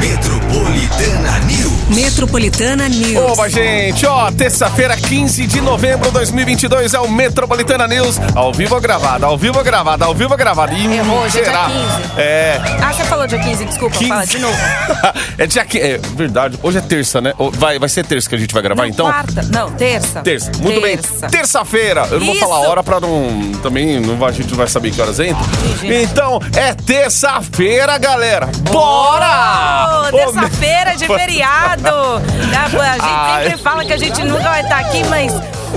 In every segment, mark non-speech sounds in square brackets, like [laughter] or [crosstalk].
Metropolitana News. Metropolitana News. Oba, gente, ó, terça-feira, 15 de novembro de 2022 é o Metropolitana News, ao vivo ou gravado, ao vivo ou gravado, ao vivo ou gravado. Ih, Errou, hoje é dia será? 15. É. Ah, você falou dia 15, desculpa, 15. fala de novo. [laughs] é dia que é verdade. Hoje é terça, né? Vai, vai ser terça que a gente vai gravar, Não, então? Quarta. Não, terça. Terça. Muito terça. bem. Terça-feira. Eu não vou Isso. falar a hora pra não. Também não, a gente não vai saber que horas entra. Entendi. Então, é terça-feira, galera. Bora! Terça-feira de feriado. [laughs] Pô, A gente sempre fala que a gente nunca vai estar aqui, mas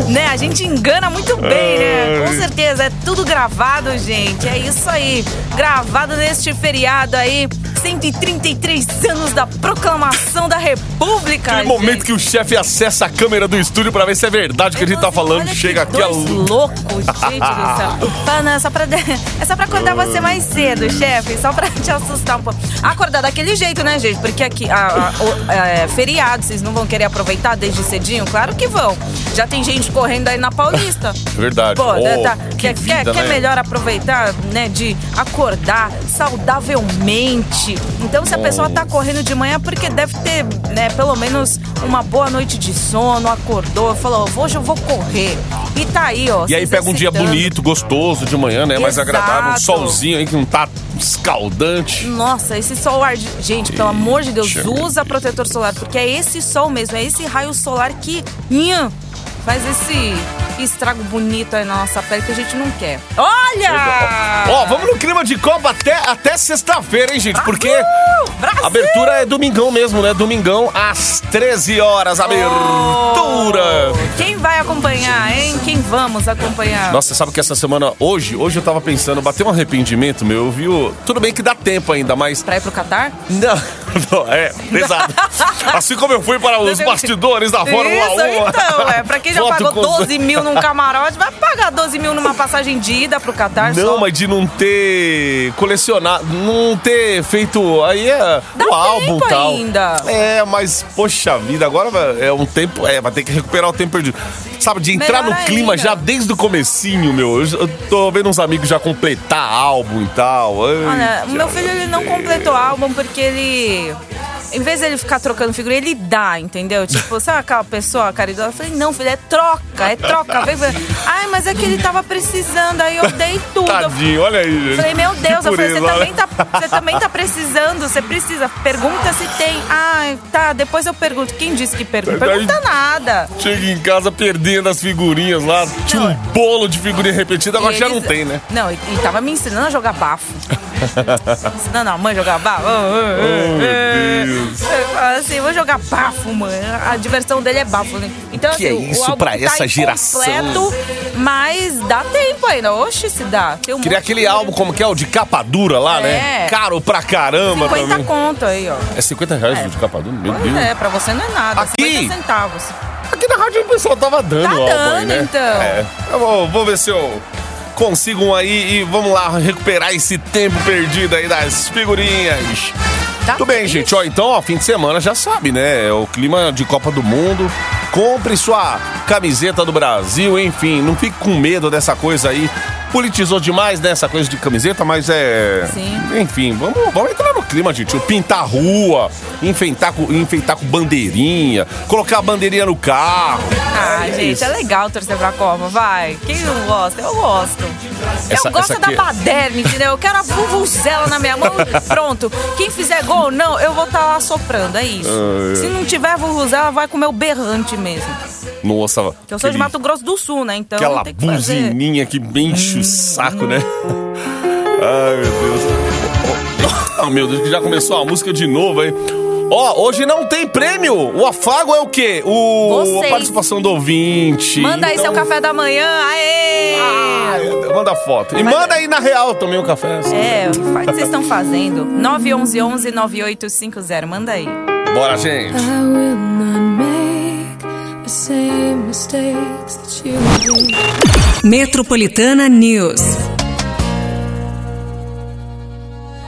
né, a gente engana muito bem, né? Com certeza, é tudo gravado, gente. É isso aí. Gravado neste feriado aí, 133 anos da proclamação da República. Aquele momento que o chefe acessa a câmera do estúdio pra ver se é verdade o que a gente tá falando. Chega aqui a luz. loucos, gente do céu. [laughs] Fala, não, é só pra, é só pra acordar você mais cedo, chefe. Só pra te assustar um pouco. Acordar daquele jeito, né, gente? Porque aqui, a, a- é, feriado, vocês não vão querer aproveitar desde cedinho? Claro que vão. Já tem gente correndo aí na Paulista. [laughs] Verdade. Pô, Oh, tá, que quer, quer, vida, quer né? melhor aproveitar, né, de acordar saudavelmente. Então, se a pessoa tá correndo de manhã, porque deve ter, né, pelo menos uma boa noite de sono, acordou, falou, hoje eu vou correr. E tá aí, ó. E aí pega um dia bonito, gostoso de manhã, né? Mais agradável, um solzinho aí que não tá escaldante. Nossa, esse sol arde. Gente, pelo amor de Deus, usa protetor solar, porque é esse sol mesmo, é esse raio solar que faz esse estrago bonito aí na nossa pele que a gente não quer. Olha! Ó, vamos no clima de Copa até, até sexta-feira, hein, gente? Porque Brasil! a abertura é domingão mesmo, né? Domingão às 13 horas. Abertura! Quem vai acompanhar, hein? Quem vamos acompanhar? Nossa, você sabe que essa semana, hoje, hoje eu tava pensando, bateu um arrependimento meu. Eu vi o. Tudo bem que dá tempo ainda, mas. Pra ir pro Catar? Não, [laughs] é, exato. Assim como eu fui para os bastidores da Fórmula 1. Isso, então, é. Pra quem já Foto pagou com- 12 mil num camarote, vai pagar 12 mil numa passagem de ida pro Catar Não, só. mas de não ter colecionado, não ter feito. Aí é Dá o álbum e tal. ainda. É, mas, poxa vida, agora é um tempo. É, vai ter que recuperar o tempo perdido. Sabe, de entrar Melhor no clima ainda. já desde o comecinho, meu. Eu, eu tô vendo uns amigos já completar álbum e tal. Ai, Olha, o meu filho ele não completou álbum porque ele. you. Em vez dele ficar trocando figura, ele dá, entendeu? Tipo, sabe aquela pessoa caridosa? Eu falei, não, filho, é troca, é troca. Vem. Ai, mas é que ele tava precisando, aí eu dei tudo. Tadinho, olha aí. gente. Falei, meu Deus, eu falei, você também, tá, você também tá precisando, você precisa. Pergunta se tem. Ai, tá, depois eu pergunto. Quem disse que pergunta? Pergunta nada. Chega em casa perdendo as figurinhas lá. Tinha um bolo de figurinha repetida, agora já não tem, né? Não, e, e tava me ensinando a jogar bafo. [laughs] ensinando a mãe a jogar bafo. Oh, meu [laughs] Deus. Falo assim, vou jogar bafo, mãe. A diversão dele é bafo, né? Então, Que é assim, o isso pra tá essa geração? mas dá tempo ainda. Oxe, se dá. Tem um Queria aquele de- álbum, como que é? O de capa dura lá, né? É. Caro pra caramba 50 também. conto aí, ó. É 50 reais o de capa dura? Meu Pois Deus. é, pra você não é nada. Aqui? 50 centavos. Aqui na rádio o pessoal tava dando Tá o álbum aí, dando, né? então. É. Eu vou, vou ver se eu consigo um aí e vamos lá recuperar esse tempo perdido aí das figurinhas. Tá Tudo bem, gente. Ó, então, ó, fim de semana já sabe, né? É o clima de Copa do Mundo. Compre sua camiseta do Brasil, enfim. Não fique com medo dessa coisa aí. Politizou demais nessa coisa de camiseta, mas é. Sim. Enfim, vamos, vamos entrar no clima, gente. Pintar a rua, enfeitar com, enfeitar com bandeirinha, colocar a bandeirinha no carro. Ah, É gente, isso. é legal torcer pra Copa, vai. Quem não gosta? Eu gosto. Essa- eu gosto da aqui- é- baderna, entendeu? Eu quero a vuvuzela na minha mão. [laughs] Pronto. Quem fizer gol, não, eu vou estar lá soprando, é isso. Ah, é. Se não tiver vuvuzela, vai com o berrante mesmo. Nossa, Que eu sou de aquele- Mato Grosso do Sul, né? Então Aquela tem que fazer. Hum. Saco, né? [laughs] Ai, meu Deus. Ah, meu Deus, que já começou a música de novo, hein? Ó, hoje não tem prêmio. O afago é o quê? O, a Vocês. participação do ouvinte. Manda aí Então- seu café da manhã, aê! Ai, manda foto. E Mas- manda aí na real também o café. É, faz o que vocês estão fazendo. 911 9850, manda aí. Bora, gente. I will not make the same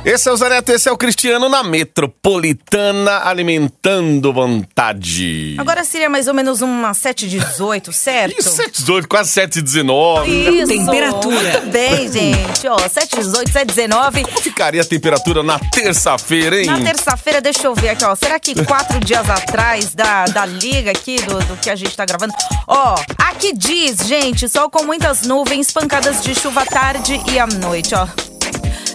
Esse é o Zaneto, esse é o Cristiano na Metropolitana, alimentando vontade. Agora seria mais ou menos uma 7h18, [laughs] certo? Ih, 718, quase 719. Isso. Temperatura. Muito bem, gente. Ó, 7h18, 7h19. Como ficaria a temperatura na terça-feira, hein? Na terça-feira, deixa eu ver aqui, ó. Será que quatro dias atrás da, da liga aqui, do, do que a gente tá gravando? Ó, aqui diz, gente, sol com muitas nuvens, pancadas de chuva à tarde e à noite, ó.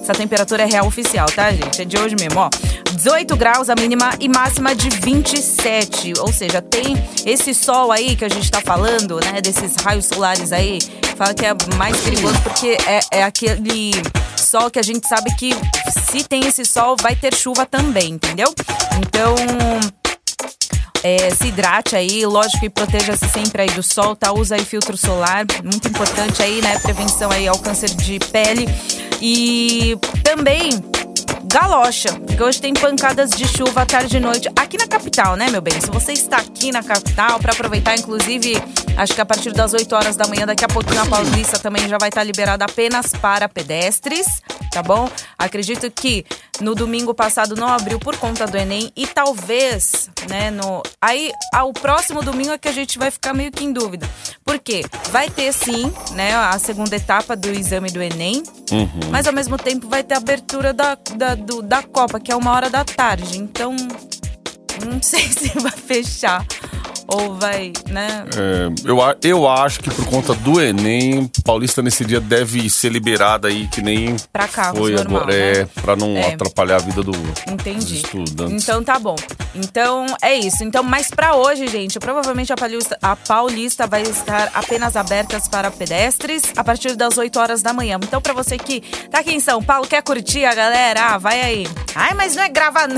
Essa temperatura é real oficial, tá, gente? É de hoje mesmo, ó. 18 graus a mínima e máxima de 27. Ou seja, tem esse sol aí que a gente tá falando, né? Desses raios solares aí. Fala que é mais perigoso porque é, é aquele sol que a gente sabe que se tem esse sol, vai ter chuva também, entendeu? Então. É, se hidrate aí, lógico, e proteja-se sempre aí do sol, tá? Usa aí filtro solar, muito importante aí, né? Prevenção aí ao câncer de pele. E também galocha, porque hoje tem pancadas de chuva à tarde e noite aqui na capital, né, meu bem? Se você está aqui na capital, para aproveitar, inclusive, acho que a partir das 8 horas da manhã, daqui a pouquinho a Paulista também já vai estar liberada apenas para pedestres, tá bom? Acredito que no domingo passado não abriu por conta do Enem e talvez, né, no aí ao próximo domingo é que a gente vai ficar meio que em dúvida. Por quê? Vai ter sim, né, a segunda etapa do exame do Enem, mas ao mesmo tempo vai ter a abertura da, da, do- da Copa, que é uma hora da tarde. Então, não [laughs] sei se vai fechar ou vai, né? É, eu, eu acho que por conta do Enem, Paulista nesse dia deve ser liberada aí, que nem Pra carros foi normal, agora. né? É, pra não É. atrapalhar a vida do, Entendi. estudantes. Então tá bom. Então é isso. Então, mas pra hoje, gente, provavelmente a Paulista, a Paulista vai estar apenas abertas para pedestres a partir das 8 horas da manhã. Então, pra você que tá aqui em São Paulo, quer curtir a galera, ah, vai aí. Ai, mas não é gravar.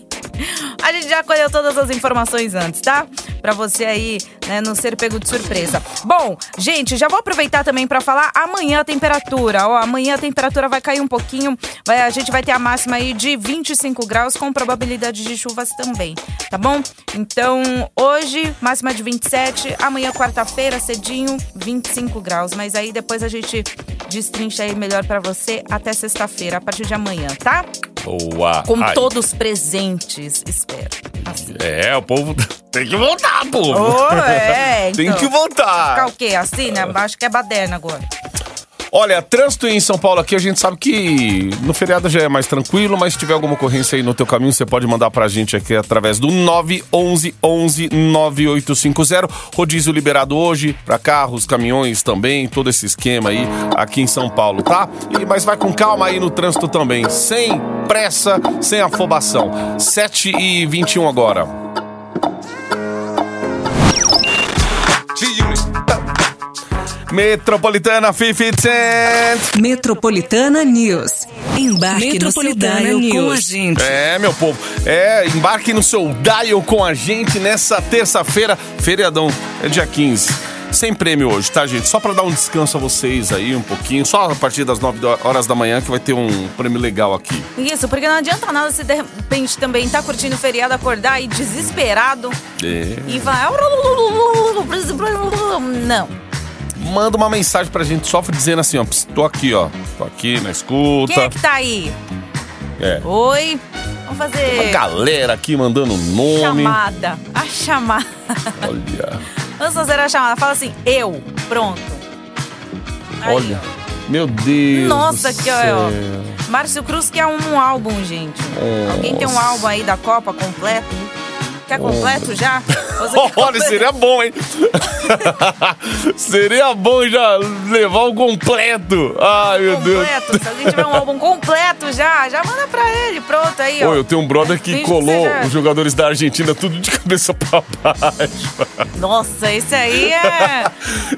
[laughs] A gente já colheu todas as informações antes, tá? Pra você aí, né, não ser pego de surpresa. Bom, gente, já vou aproveitar também pra falar amanhã a temperatura. Ó, amanhã a temperatura vai cair um pouquinho. Vai, a gente vai ter a máxima aí de 25 graus com probabilidade de chuvas também, tá bom? Então, hoje, máxima de 27. Amanhã, quarta-feira, cedinho, 25 graus. Mas aí depois a gente destrincha aí melhor pra você até sexta-feira, a partir de amanhã, tá? Boa. Com Aí. todos presentes, espero. Assim. É, o povo [laughs] tem que voltar, povo. Oh, é, [laughs] então. Tem que voltar. Ficar o quê? Assim, né? Acho que é baderna agora. Olha, trânsito em São Paulo aqui, a gente sabe que no feriado já é mais tranquilo, mas se tiver alguma ocorrência aí no teu caminho, você pode mandar pra gente aqui através do 911 11 9850. Rodízio liberado hoje pra carros, caminhões também, todo esse esquema aí aqui em São Paulo, tá? E, mas vai com calma aí no trânsito também, sem pressa, sem afobação. 7 e 21 agora. Metropolitana 50 Cent. Metropolitana News. Embarque Metropolitana no seu dial com a News. gente. É, meu povo. É, embarque no seu dial com a gente nessa terça-feira, feriadão, é dia 15. Sem prêmio hoje, tá, gente? Só pra dar um descanso a vocês aí um pouquinho. Só a partir das 9 horas da manhã que vai ter um prêmio legal aqui. Isso, porque não adianta nada se de repente também tá curtindo o feriado, acordar aí desesperado É. e vai. Não. Manda uma mensagem pra gente, só dizendo assim, ó. "Ps, Tô aqui, ó. Tô aqui na escuta. Quem é que tá aí? É. Oi? Vamos Uma fazer galera aqui mandando nome. chamada. A chamada. Olha. Vamos fazer a chamada. Fala assim, eu. Pronto. Aí, Olha. Meu Deus. Nossa, que ó. Márcio Cruz quer um álbum, gente. Alguém tem um Nossa. álbum aí da Copa completo? Quer completo já? [laughs] Quer Olha, seria bom, hein? [laughs] seria bom já levar o completo. Ai, meu Deus. completo. Se alguém tiver um álbum completo já, já manda pra ele. Pronto aí, ó. Ô, eu tenho um brother que Finge que colou seja- os jogadores da Argentina tudo de [laughs] cabeça pra baixo. Nossa, esse aí é.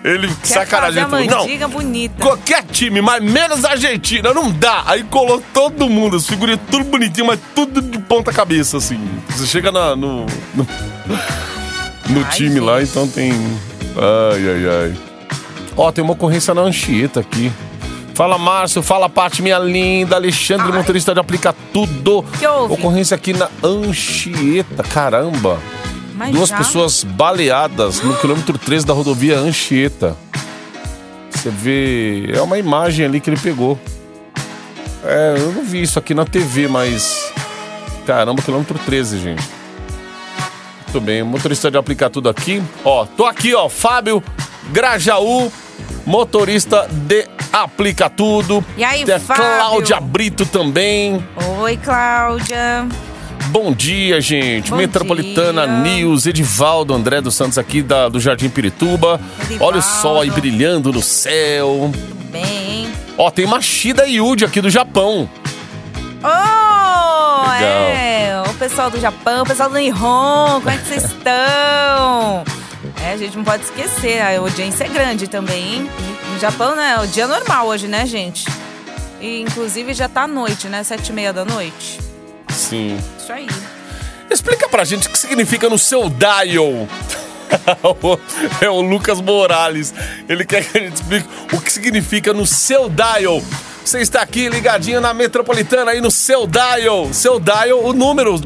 Ele Quer sacanagem. fazer a Ele falou, não, bonita. qualquer time, mas menos a Argentina, não dá. Aí colou todo mundo, as figurinhas tudo bonitinho, mas tudo de ponta cabeça, assim. Você chega na- no, no, no Ai, time lá, gente. então tem... Ai, ai, ai. Ó, tem uma ocorrência na Anchieta aqui. Fala, Márcio. Fala, Paty, minha linda. Alexandre, Ai. motorista de Aplica Tudo. Que houve? Ocorrência aqui na Anchieta. Caramba. Mas Duas já? pessoas baleadas no quilômetro 13 da rodovia Anchieta. Você vê. É uma imagem ali que ele pegou. É, eu não vi isso aqui na TV, mas. Caramba, quilômetro 13, gente. Muito bem, motorista de aplicar tudo aqui. Ó, tô aqui, ó, Fábio Grajaú, motorista de aplica tudo. E aí, Tem a Fábio? Cláudia Brito também. Oi, Cláudia. Bom dia, gente. Bom Metropolitana dia. News, Edivaldo André dos Santos aqui da, do Jardim Pirituba. Edivaldo. Olha o sol aí brilhando no céu. Tudo bem? Ó, tem Machida Yuji aqui do Japão. Oh, pessoal do Japão, pessoal do Nihon, como é que vocês estão? É, a gente não pode esquecer, a audiência é grande também, hein? No Japão, né? É o dia normal hoje, né, gente? E, inclusive, já tá à noite, né? Sete e meia da noite. Sim. Isso aí. Explica pra gente o que significa no seu dial. [laughs] é o Lucas Morales. Ele quer que a gente explique o que significa no seu dial. Você está aqui ligadinho na Metropolitana aí no seu dial. Seu dial, o número,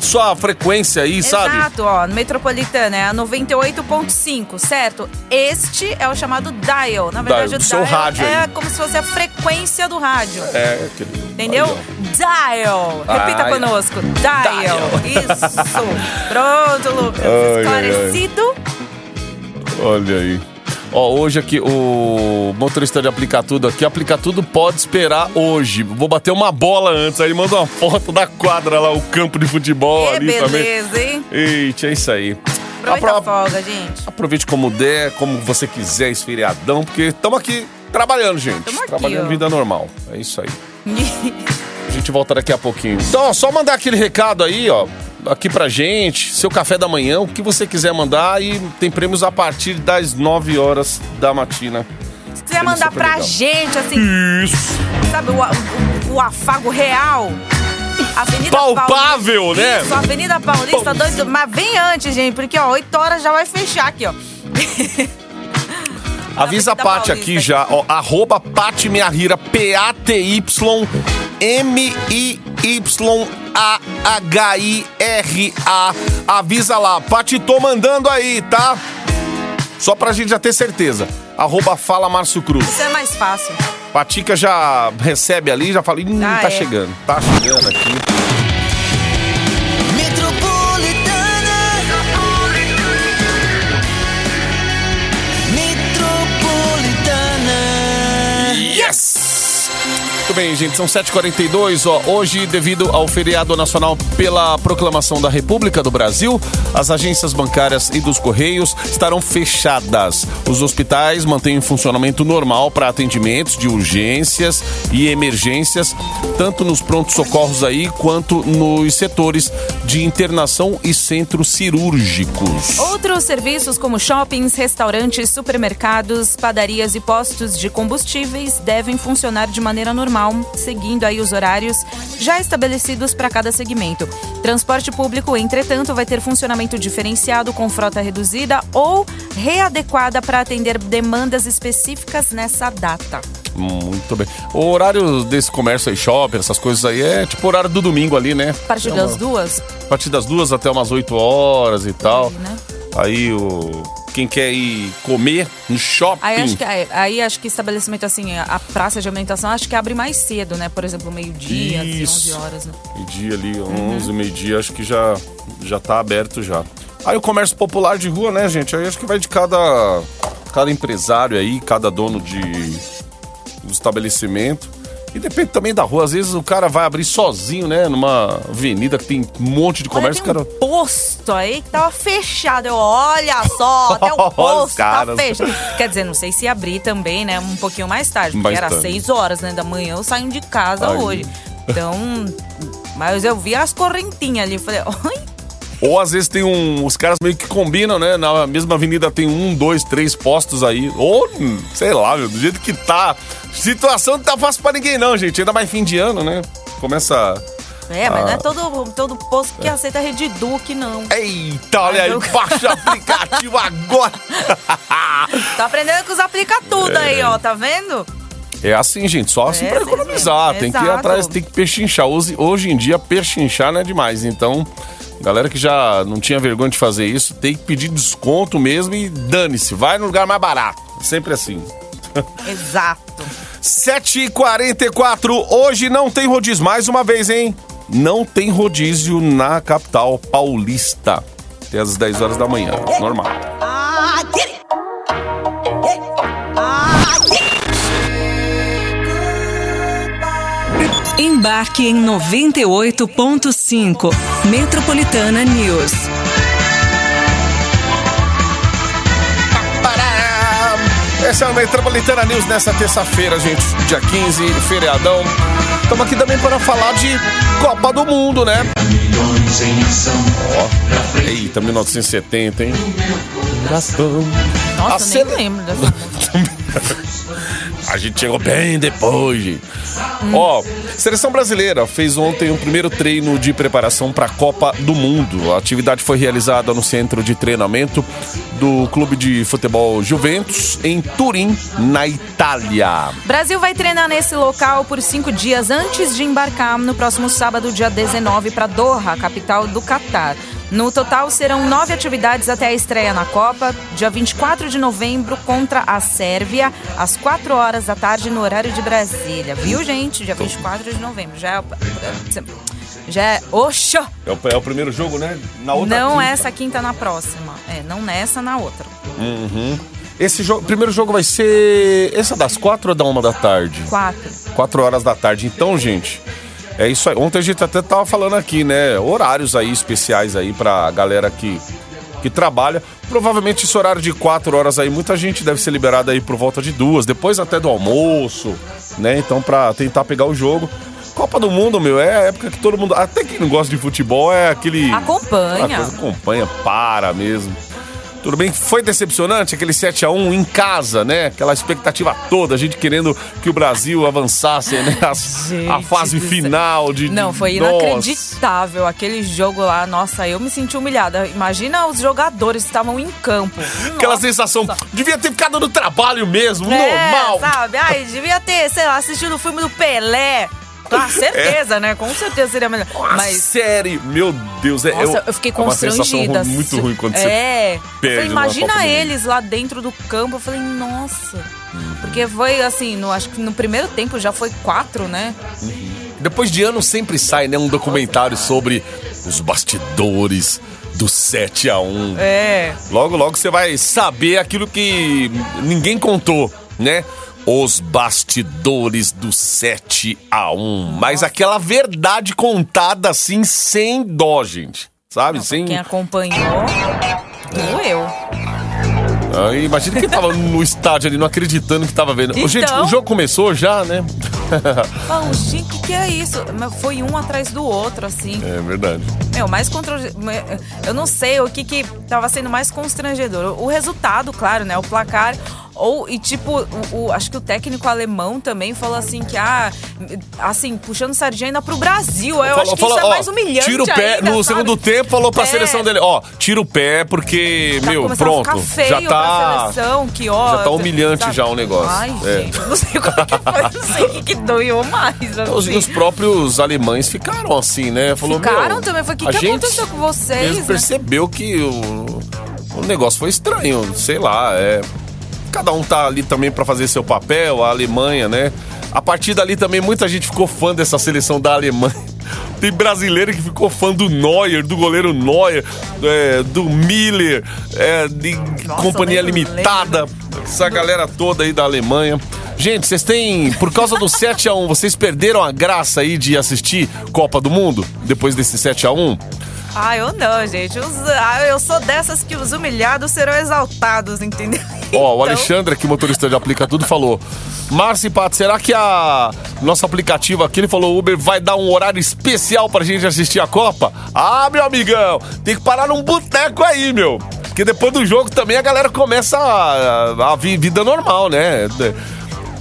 sua frequência aí, sabe? Exato, ó. Metropolitana é a 98.5, certo? Este é o chamado dial. Na verdade, Dial, o seu dial rádio é aí. como se fosse a frequência do rádio. É, querido. Entendeu? Dial. Repita Ai. conosco. Dial. Isso. [laughs] Pronto, Lucas. Ai, ai, Esclarecido. Olha aí. Ó, hoje aqui, o motorista de aplicar tudo aqui, aplicar tudo pode esperar hoje. Vou bater uma bola antes, aí manda uma foto da quadra lá, o campo de futebol Que ali também. beleza, hein? Eita, é isso aí. Aproveita Apro- a folga, gente. Aproveite como der, como você quiser, esse feriadão, porque estamos aqui trabalhando, gente. Tamo aqui, trabalhando ó. vida normal. É isso aí. [laughs] A gente volta daqui a pouquinho. Então, ó, só mandar aquele recado aí, ó. Aqui pra gente, seu café da manhã, o que você quiser mandar e tem prêmios a partir das 9 horas da matina. Se quiser mandar pra legal. gente, assim, Isso! sabe, o, o- o afago real. Avenida Palpável, Paulista. né? Isso, Avenida Paulista, dois, mas vem antes, gente, porque ó, 8 horas já vai fechar aqui, ó. [laughs] Avisa a Paty aqui já, ó. Arroba Paty Miahira, P-A-T-Y-M-I-Y-A-H-I-R-A. Avisa lá. Paty, tô mandando aí, tá? Só pra gente já ter certeza. Arroba Fala Márcio Cruz. Isso é mais fácil. Patica já recebe ali, já fala, hum, Ah, tá é. chegando. Tá chegando aqui. Muito bem, gente, são 7h42. Ó, hoje, devido ao feriado nacional pela proclamação da República do Brasil, as agências bancárias e dos Correios estarão fechadas. Os hospitais mantêm funcionamento normal para atendimentos de urgências e emergências, tanto nos prontos-socorros aí quanto nos setores de internação e centros cirúrgicos. Outros serviços como shoppings, restaurantes, supermercados, padarias e postos de combustíveis devem funcionar de maneira normal, seguindo aí os horários já estabelecidos para cada segmento. Transporte público, entretanto, vai ter funcionamento diferenciado com frota reduzida ou readequada para atender demandas específicas nessa data. Muito bem. O horário desse comércio aí, shopping, essas coisas aí, é tipo horário do domingo ali, né? A partir É das uma- duas, A partir das duas até umas 8 horas e tal. aí, né? Aí o. Quem quer ir comer no shopping. Aí acho, que, aí, acho que estabelecimento assim, a praça de alimentação acho que abre mais cedo, né? Por exemplo, meio-dia, assim, Isso. 11 horas, né? Meio-dia ali, Uhum. 11, meio-dia, acho que já, já tá aberto já. Aí o comércio popular de rua, né, gente? Aí acho que vai de cada, cada empresário aí, cada dono de do estabelecimento. E depende também da rua. Às vezes o cara vai abrir sozinho, né? Numa avenida que tem um monte de Olha, comércio. tem o um cara... posto aí que tava fechado. Eu, olha só, [laughs] até o Olha os posto tá fechado. Quer dizer, não sei se abrir também, né? Um pouquinho mais tarde, porque Mais era tarde. 6 horas né, da manhã, eu saio de casa Ai. hoje. Então, mas eu vi as correntinhas ali. Falei, [laughs] oi? Ou às vezes tem um. Os caras meio que combinam, né? Na mesma avenida tem um, dois, três postos aí. Ou, sei lá, meu, do jeito que tá. Situação não tá fácil pra ninguém, não, gente. Ainda mais fim de ano, né? Começa. É, mas não é Ah. todo, todo posto que aceita rede Duque, não. Eita, olha aí, baixa o aplicativo agora! [laughs] Tá aprendendo com os aplica tudo aí, ó, tá vendo? É assim, gente, só assim É, pra vocês economizar. Tem que ir atrás, tem que pechinchar. Hoje, hoje em dia, pechinchar não é demais. Então, galera que já não tinha vergonha de fazer isso, tem que pedir desconto mesmo e dane-se. Vai no lugar mais barato. Sempre assim. [laughs] Exato. 7h44, hoje não tem rodízio, mais uma vez, hein? Não tem rodízio na capital paulista. Até às 10 horas da manhã, normal. Embarque em 98.5 Metropolitana News. Essa é a Metropolitana News nessa terça-feira, gente, dia 15, feriadão. Estamos aqui também para falar de Copa do Mundo, né? Ó, eita, 1970, hein? Coração. Nossa, A nem lembro dessa. [laughs] [laughs] A gente chegou bem depois. Ó, seleção brasileira fez ontem o primeiro treino de preparação para a Copa do Mundo. A atividade foi realizada no centro de treinamento do Clube de Futebol Juventus, em Turim, na Itália. Brasil vai treinar nesse local por cinco dias antes de embarcar no próximo sábado, dia 19, para Doha, capital do Catar. No total, serão nove atividades até a estreia na Copa, dia 24 de novembro, contra a Sérvia, às 4 horas da tarde, no horário de Brasília. Viu, gente? Dia 24 de novembro. Já é. Já é. Oxô! É o, é o primeiro jogo, né? Na outra Não quinta. essa quinta na próxima. É, não nessa, na outra. Esse jogo, primeiro jogo vai ser. Essa das quatro ou da uma da tarde? Quatro. 4 horas da tarde. Então, gente, é isso aí. Ontem a gente até tava falando aqui, né? Horários aí especiais aí pra galera que, que trabalha. Provavelmente esse horário de 4 horas aí, muita gente deve ser liberada aí por volta de duas, depois até do almoço, né? Então, pra tentar pegar o jogo. Copa do Mundo, meu, é a época que todo mundo. Até quem não gosta de futebol é aquele. Acompanha. Acompanha, para mesmo. Tudo bem foi decepcionante aquele 7x1 em casa, né? Aquela expectativa toda, a gente querendo que o Brasil avançasse, né? As- a fase final de. Não, foi Nossa. inacreditável aquele jogo lá. Nossa, eu me senti humilhada. Imagina os jogadores que estavam em campo. Aquela Nossa. sensação, devia ter ficado no trabalho mesmo, É, normal. sabe? Ai, devia ter, sei lá, assistido o filme do Pelé. Com [laughs] certeza, né? Com certeza seria melhor. Uma Mas. série, meu Deus, é Nossa, eu, fiquei é constrangida. muito ruim quando você É. perde Falei, imagina eles lá dentro do campo. Eu falei, nossa. Uhum. Porque foi assim, no, acho que no primeiro tempo já foi quatro, né? Depois de anos sempre sai, né, um documentário sobre os bastidores do 7 a 1 É. Logo, logo você vai saber aquilo que ninguém contou, né? Os bastidores do 7 a 1 Mas aquela verdade contada assim, sem dó, gente. Sabe? sem. Quem acompanhou, doeu. Ah, imagina quem tava no estádio ali, não acreditando que tava vendo. Ô, Gente, Então. o jogo começou já, né? [laughs] Fala, gente, o que, que é isso? Foi um atrás do outro, assim. É verdade. Meu, mais contra... Eu não sei o que que tava sendo mais constrangedor. O resultado, claro, né? O placar. Ou, e tipo, o, o- acho que o técnico alemão também falou assim que, ah, assim, puxando sardinha ainda pro Brasil. Eu acho que isso é ó, mais humilhante Tira o pé, ainda, no sabe? segundo tempo falou pra É. seleção dele, ó, tira o pé porque, Tá meu, pronto, já tá seleção, que ó, já tá humilhante sabe? já o negócio. Ai, É. gente, não sei [laughs] como que foi, não sei o que, que doeu mais. Os, assim. os próprios alemães ficaram assim, né? Falou, Ficaram também, foi, "O que que gente aconteceu com vocês, mesmo né?" percebeu que o, o negócio foi estranho, sei lá, é... Cada um tá ali também pra fazer seu papel, a Alemanha, né? A partir dali também muita gente ficou fã dessa seleção da Alemanha. [laughs] Tem brasileiro que ficou fã do Neuer, do goleiro Neuer, é, do Miller, é, de Nossa, Companhia nem Limitada, essa galera toda aí da Alemanha. Gente, vocês têm, por causa do [laughs] 7 a 1 vocês perderam a graça aí de assistir Copa do Mundo depois desse 7 a 1 Ah, eu não, gente. Os- ah, eu sou dessas que os humilhados serão exaltados, entendeu? [laughs] Ó, o Então, Alexandre, aqui, motorista de Aplica Tudo, falou: Márcio e Pato, será que a nosso aplicativo aqui, ele falou, Uber, vai dar um horário especial pra gente assistir a Copa? Ah, meu amigão, tem que parar num boteco aí, meu. Porque depois do jogo também a galera começa a, a vi- vida normal, né?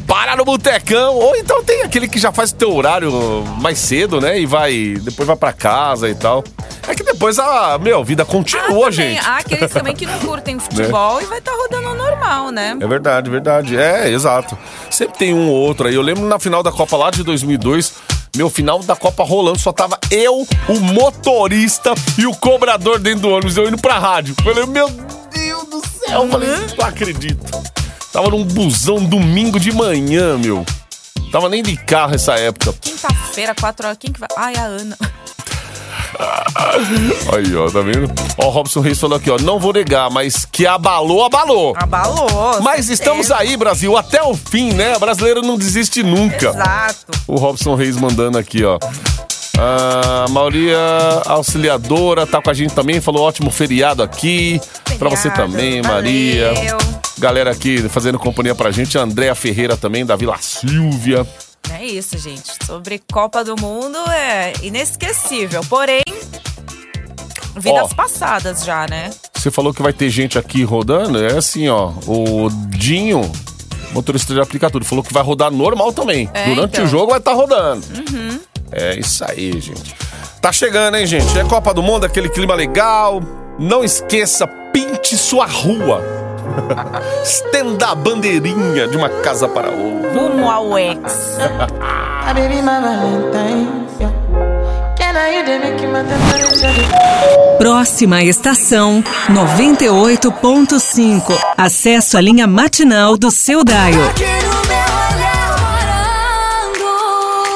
Para no botecão, ou então tem aquele que já faz o teu horário mais cedo, né? E vai, depois vai pra casa e tal. É que depois a, meu, vida continua, ah, gente. Há aqueles também que não curtem [laughs] futebol e vai estar rodando normal, né? É verdade, verdade. É, exato. Sempre tem um ou outro aí. Eu lembro na final da Copa lá de 2002, meu final da Copa rolando, só tava eu, o motorista e o cobrador dentro do ônibus, eu indo pra rádio. Falei, meu Deus do céu, eu falei, não acredito. Tava num busão domingo de manhã, meu. Tava nem de carro essa época. Quinta-feira, 4 horas. Quem que vai? Ai, a Ana. [laughs] Aí, ó, tá vendo? Ó, o Robson Reis falou aqui, ó. Não vou negar, mas que abalou, abalou. Abalou. Mas estamos aí, Brasil, até o fim, né? O brasileiro não desiste nunca. Exato. O Robson Reis mandando aqui, ó. A Maria Auxiliadora tá com a gente também, falou ótimo feriado aqui. Pra você Feriado, também, valeu. Maria. Galera aqui fazendo companhia pra gente, a Andréa Ferreira também, da Vila Silvia. É isso, gente. Sobre Copa do Mundo é inesquecível. Porém, vidas Ó. passadas já, né? Você falou que vai ter gente aqui rodando, é assim, ó. O Dinho, motorista de aplicativo, falou que vai rodar normal também. É, Durante então. o jogo vai estar rodando. É isso aí, gente. Tá chegando, hein, gente? É Copa do Mundo, aquele clima legal. Não esqueça, pinte sua rua. Estenda a bandeirinha de uma casa para outra. Rumo ao ex. Temperature? Próxima estação 98.5. Acesso à linha matinal do seu Daio.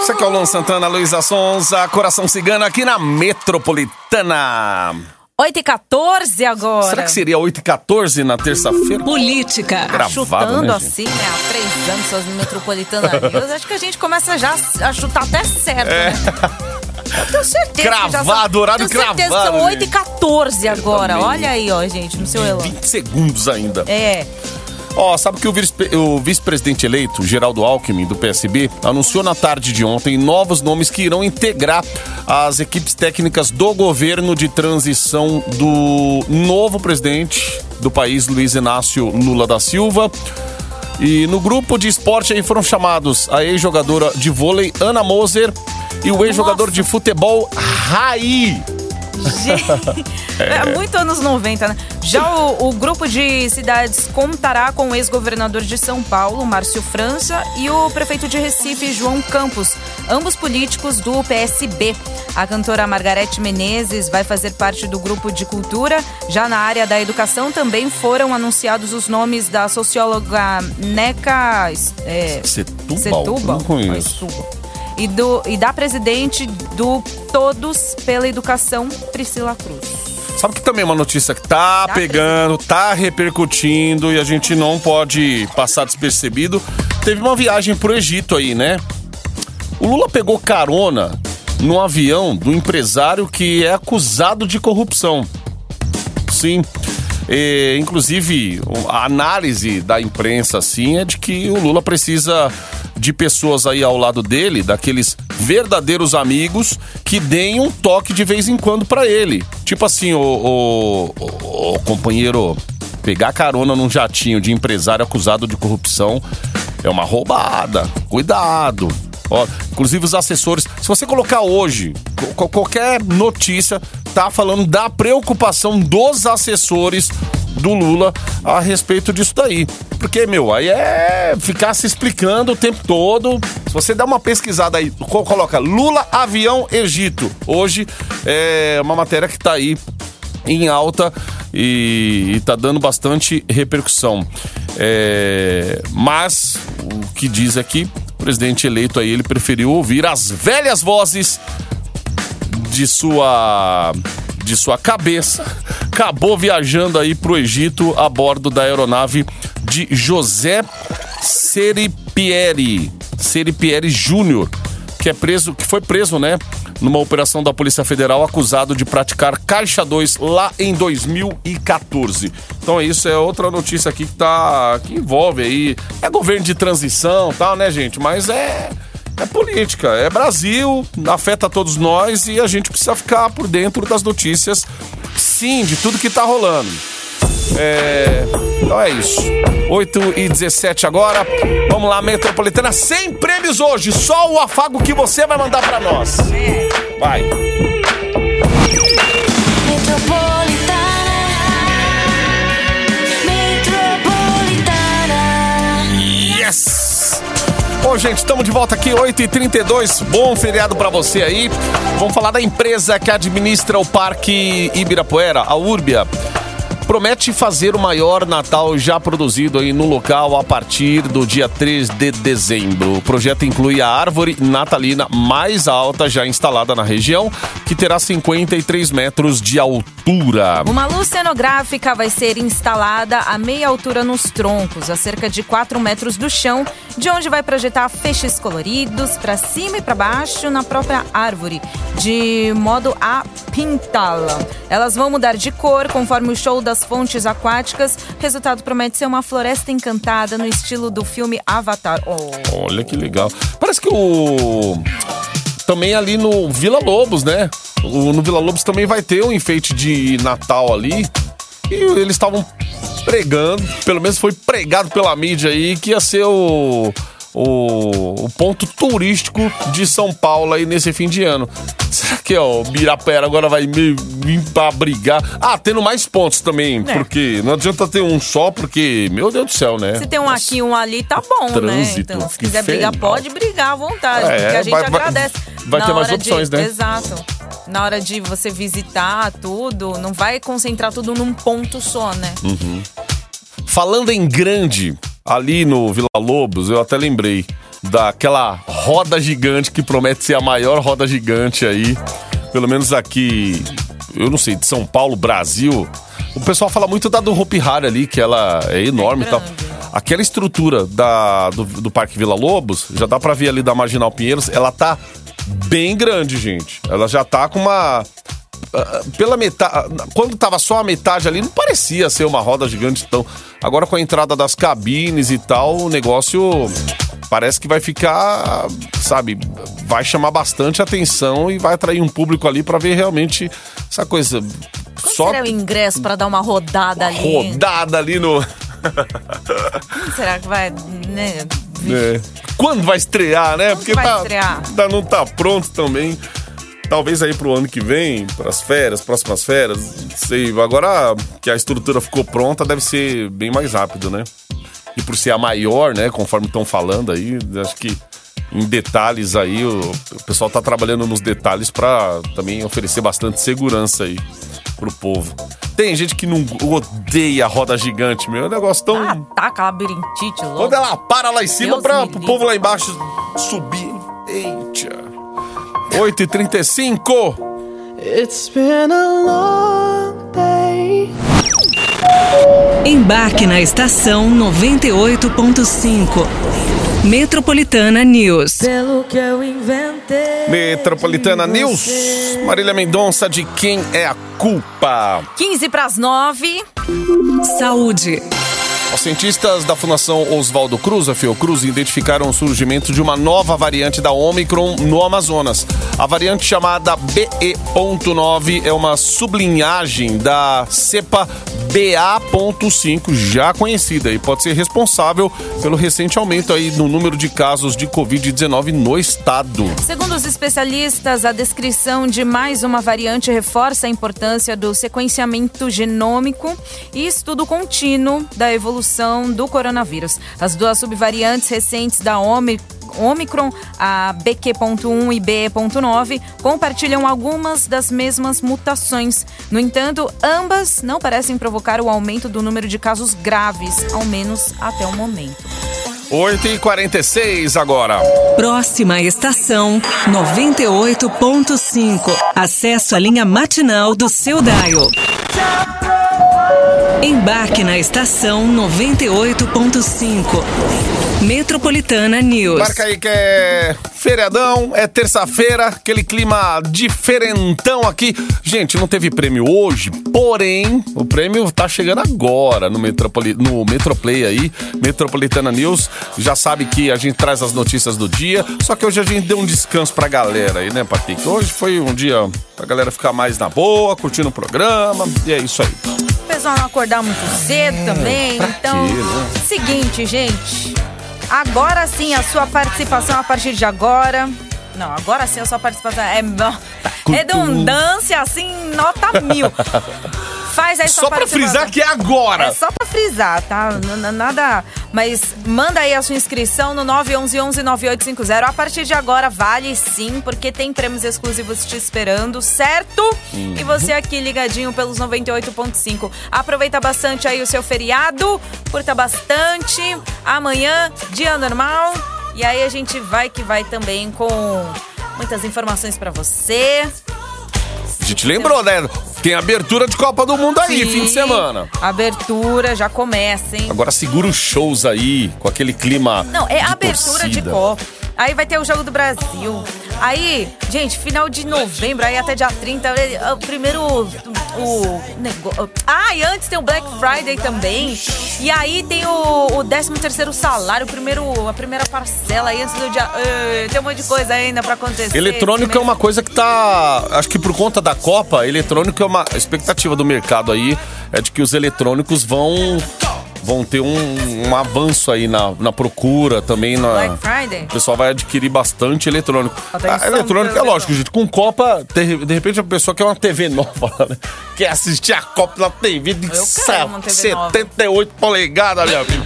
Isso aqui é o Luan Santana, Luísa Sonza, Coração Cigano aqui na Metropolitana. 8 e 14 agora. Será que seria 8 e 14 na terça-feira? Política. Gravado, Chutando né, assim, né? Há três anos, suas metropolitanas News. Acho que a gente começa já a chutar até certo, né? Eu tenho certeza. que já É. Cravado, são, horário tenho certeza que cravado, São 8 e gente. 14 agora. Olha aí, ó, gente, no seu elan. 20 segundos ainda. É. Ó, sabe que o vice-presidente eleito, Geraldo Alckmin, do PSB, anunciou na tarde de ontem novos nomes que irão integrar as equipes técnicas do governo de transição do novo presidente do país, Luiz Inácio Lula da Silva. E no grupo de esporte aí foram chamados a ex-jogadora de vôlei Ana Moser e o ex-jogador de futebol Raí. Gente, é muito anos 90, né? Já o, o grupo de cidades contará com o ex-governador de São Paulo, Márcio França, e o prefeito de Recife, João Campos, ambos políticos do PSB. A cantora Margarete Menezes vai fazer parte do grupo de cultura. Já na área da educação também foram anunciados os nomes da socióloga Neca é, Setúbal? Setúbal? Não conheço. E, do, e da presidente do Todos pela Educação, Priscila Cruz. Sabe que também é uma notícia que tá pegando, tá repercutindo e a gente não pode passar despercebido. Teve uma viagem pro Egito aí, né? O Lula pegou carona no avião do empresário que é acusado de corrupção. Sim. E, inclusive, a análise da imprensa assim é de que o Lula precisa de pessoas aí ao lado dele, daqueles verdadeiros amigos que deem um toque de vez em quando pra ele. Tipo assim, o, o- o- o companheiro pegar carona num jatinho de empresário acusado de corrupção é uma roubada. Cuidado. Ó, inclusive os assessores, se você colocar hoje, qualquer notícia tá falando da preocupação dos assessores do Lula a respeito disso daí. Porque, meu, aí é ficar se explicando o tempo todo. Se você dá uma pesquisada aí, co- coloca Lula Avião Egito. Hoje é uma matéria que tá aí em alta e, e tá dando bastante repercussão. É, mas o que diz aqui, o presidente eleito aí, ele preferiu ouvir as velhas vozes de sua de sua cabeça, acabou viajando aí pro Egito a bordo da aeronave de José Seripieri, Seripieri Júnior, que é preso, que foi preso, né, numa operação da Polícia Federal acusado de praticar caixa 2 lá em 2014. Então é isso, é outra notícia aqui que tá que envolve aí, é governo de transição, tal, né, gente, mas é é política, é Brasil, afeta todos nós e a gente precisa ficar por dentro das notícias, sim, de tudo que tá rolando. É, então é isso. 8 e 17 agora. Vamos lá, Metropolitana. Sem prêmios hoje, só o afago que você vai mandar pra nós. Vai. Yes! Bom, gente, estamos de volta aqui, 8h32. Bom feriado pra você aí. Vamos falar da empresa que administra o Parque Ibirapuera, a Urbia. Promete fazer o maior Natal já produzido aí no local a partir do dia 3 de dezembro. O projeto inclui a árvore natalina mais alta já instalada na região, que terá 53 metros de altura. Uma luz cenográfica vai ser instalada a meia altura nos troncos, a cerca de 4 metros do chão, de onde vai projetar feixes coloridos para cima e para baixo na própria árvore, de modo a pintá-la. Elas vão mudar de cor conforme o show das fontes aquáticas. Resultado promete ser uma floresta encantada no estilo do filme Avatar. Oh. Olha que legal. Parece que o. Também ali no Vila Lobos, né? O, no Vila Lobos também vai ter um enfeite de Natal ali. E eles estavam pregando, pelo menos foi pregado pela mídia aí, que ia ser o, o, o ponto turístico de São Paulo aí nesse fim de ano. Será que ó, o Birapera agora vai me- pra brigar? Ah, tendo mais pontos também, É. porque não adianta ter um só, porque, meu Deus do céu, né? Se tem um aqui e um ali, tá bom, né? Trânsito, Então, se quiser brigar, pode brigar à vontade, É, porque a gente vai- agradece. vai ter mais hora de- opções, né? Exato. Na hora de você visitar tudo, não vai concentrar tudo num ponto só, né? Hum. Falando em grande, ali no Vila Lobos, eu até lembrei daquela roda gigante que promete ser a maior roda gigante aí, pelo menos aqui, eu não sei, de São Paulo, Brasil. O pessoal fala muito da do Hopi Hari ali, que ela é enorme e tal. Aquela estrutura da, do, do Parque Vila Lobos, já dá pra ver ali da Marginal Pinheiros, ela tá bem grande, gente. Ela já tá com uma pela metade. Quando tava só a metade ali, não parecia ser uma roda gigante tão. Agora com a entrada das cabines e tal, o negócio parece que vai ficar, sabe, vai chamar bastante atenção e vai atrair um público ali pra ver realmente essa coisa. Quanto só será o ingresso pra dar uma rodada ali? rodada ali no. Será que vai, né? É. Quando vai estrear, né? Quando Porque vai tá, estrear? tá- não tá pronto também. Talvez aí pro ano que vem, pras férias, próximas férias, não sei. Agora que a estrutura ficou pronta, deve ser bem mais rápido, né? E por ser a maior, né? Conforme estão falando aí, acho que em detalhes aí, o, o pessoal tá trabalhando nos detalhes pra também oferecer bastante segurança aí pro povo. Tem gente que não odeia a roda gigante, meu. É um negócio tão. Ataca labirintite louco. Quando ela para lá em cima me o povo lá embaixo subir. Eita. 8h35. It's been a long day. Embarque na estação 98.5. Metropolitana News. Pelo que eu inventei. Metropolitana News. Marília Mendonça, de quem é a culpa? 15 pras 9. Saúde. Os cientistas da Fundação Oswaldo Cruz, a Fiocruz, identificaram o surgimento de uma nova variante da Omicron no Amazonas. A variante chamada BE.9 é uma sublinhagem da cepa BA.5, já conhecida, e pode ser responsável pelo recente aumento aí no número de casos de Covid-19 no estado. Segundo os especialistas, a descrição de mais uma variante reforça a importância do sequenciamento genômico e estudo contínuo da evolução do coronavírus. As duas subvariantes recentes da Omi- Omicron, a BQ.1 e BE.9, compartilham algumas das mesmas mutações. No entanto, ambas não parecem provocar o aumento do número de casos graves, ao menos até o momento. 8h46 agora. Próxima estação 98.5. Acesso à linha matinal do seu Daio. Embarque na estação 98.5. Metropolitana News. Marca aí que é feriadão, é terça-feira, aquele clima diferentão aqui. Gente, não teve prêmio hoje, porém, o prêmio tá chegando agora no, Metropoli no Metroplay aí, Metropolitana News. Já sabe que a gente traz as notícias do dia, só que hoje a gente deu um descanso pra galera aí, né, Patrick? Hoje foi um dia pra galera ficar mais na boa, curtindo o programa, e é isso aí. O pessoal não acordar muito cedo também. É, pra Então, quê, né? seguinte, gente. Agora sim, a sua participação a partir de agora. Não, agora sim a sua participação é Tá redundância, assim, nota mil. [laughs] Faz aí sua Só pra frisar que é agora. É só pra frisar, tá? Nada Mas manda aí a sua inscrição no 911-9850. A partir de agora vale sim, porque tem prêmios exclusivos te esperando, certo? E você aqui ligadinho pelos 98.5. Aproveita bastante aí o seu feriado, curta bastante. Amanhã, dia normal. E aí a gente vai que vai também com muitas informações pra você. A gente lembrou, né? Tem abertura de Copa do Mundo aí, Sim. fim de semana. Abertura já começa, hein? Agora segura os shows aí, com aquele clima. Não, é de abertura torcida. de Copa. Aí vai ter o Jogo do Brasil. Aí, gente, final de novembro, aí até dia 30, é o primeiro. O negócio. Ah, e antes tem o Black Friday também. E aí tem o, o 13 terceiro salário, o primeiro, a primeira parcela aí antes do dia. Eh, tem um monte de coisa ainda pra acontecer. Eletrônico é uma coisa que tá. Acho que por conta da Copa, eletrônico é uma expectativa do mercado aí. É de que os eletrônicos vão. Vão ter um, um avanço aí na, na procura também. Na, Black Friday? O pessoal vai adquirir bastante eletrônico. Atenção, Ah, eletrônico é lógico, gente. Com Copa, de, de repente a pessoa quer uma TV nova, né? Quer assistir a Copa na TV de Eu TV nova. 78 polegadas, meu amigo.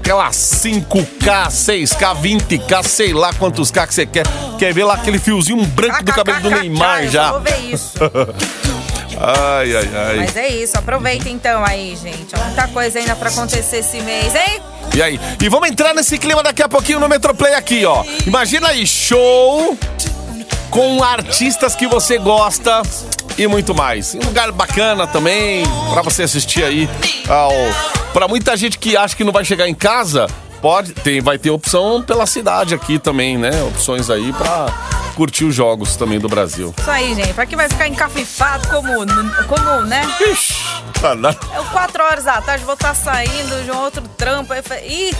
Aquela 5K, 6K, 20K, sei lá quantos K que você quer. Quer ver lá aquele fiozinho branco do cabelo do Neymar eu já. Vou ver isso. [laughs] Ai, ai, ai. Mas é isso, aproveita então aí, gente. Muita coisa ainda pra acontecer esse mês, hein? E aí? E vamos entrar nesse clima daqui a pouquinho no Metroplay aqui, ó. Imagina aí, show com artistas que você gosta e muito mais. Um lugar bacana também pra você assistir aí ao para muita gente que acha que não vai chegar em casa, pode, tem vai ter opção pela cidade aqui também, né? Opções aí pra curtir os jogos também do Brasil. Isso aí, gente. Pra quem vai ficar encafifado como, como né? Ixi, tá nada. Eu, quatro horas da tarde, vou estar saindo de um outro trampo. Aí, Ih,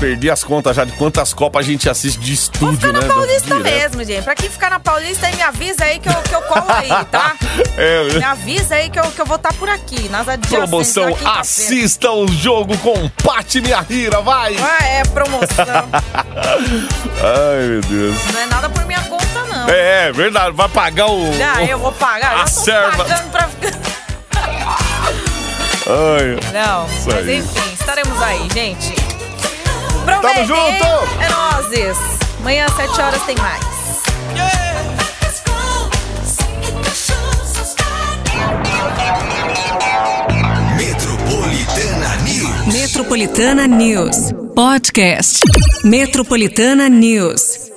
Perdi as contas já de quantas copas a gente assiste de vou estúdio, ficar né? na Paulista Direto. mesmo, gente. Pra quem ficar na Paulista, aí me avisa aí que eu, que eu colo aí, [laughs] tá? É, Me avisa aí que eu, que eu vou estar por aqui, nas. Promoção quinta-feira. Assista o jogo com Pati Minha Rira, vai! Ah, é, promoção. [laughs] Ai, meu Deus. não é nada por minha conta, não. É, é verdade, vai pagar o. Ah, eu vou pagar. A eu tô serva. pagando pra ficar. Ai. Não, mas enfim, estaremos aí, gente. Aproveitem, Tamo junto! É nozes. Amanhã às 7 horas tem mais. Metropolitana News. Metropolitana News. Podcast. Metropolitana News.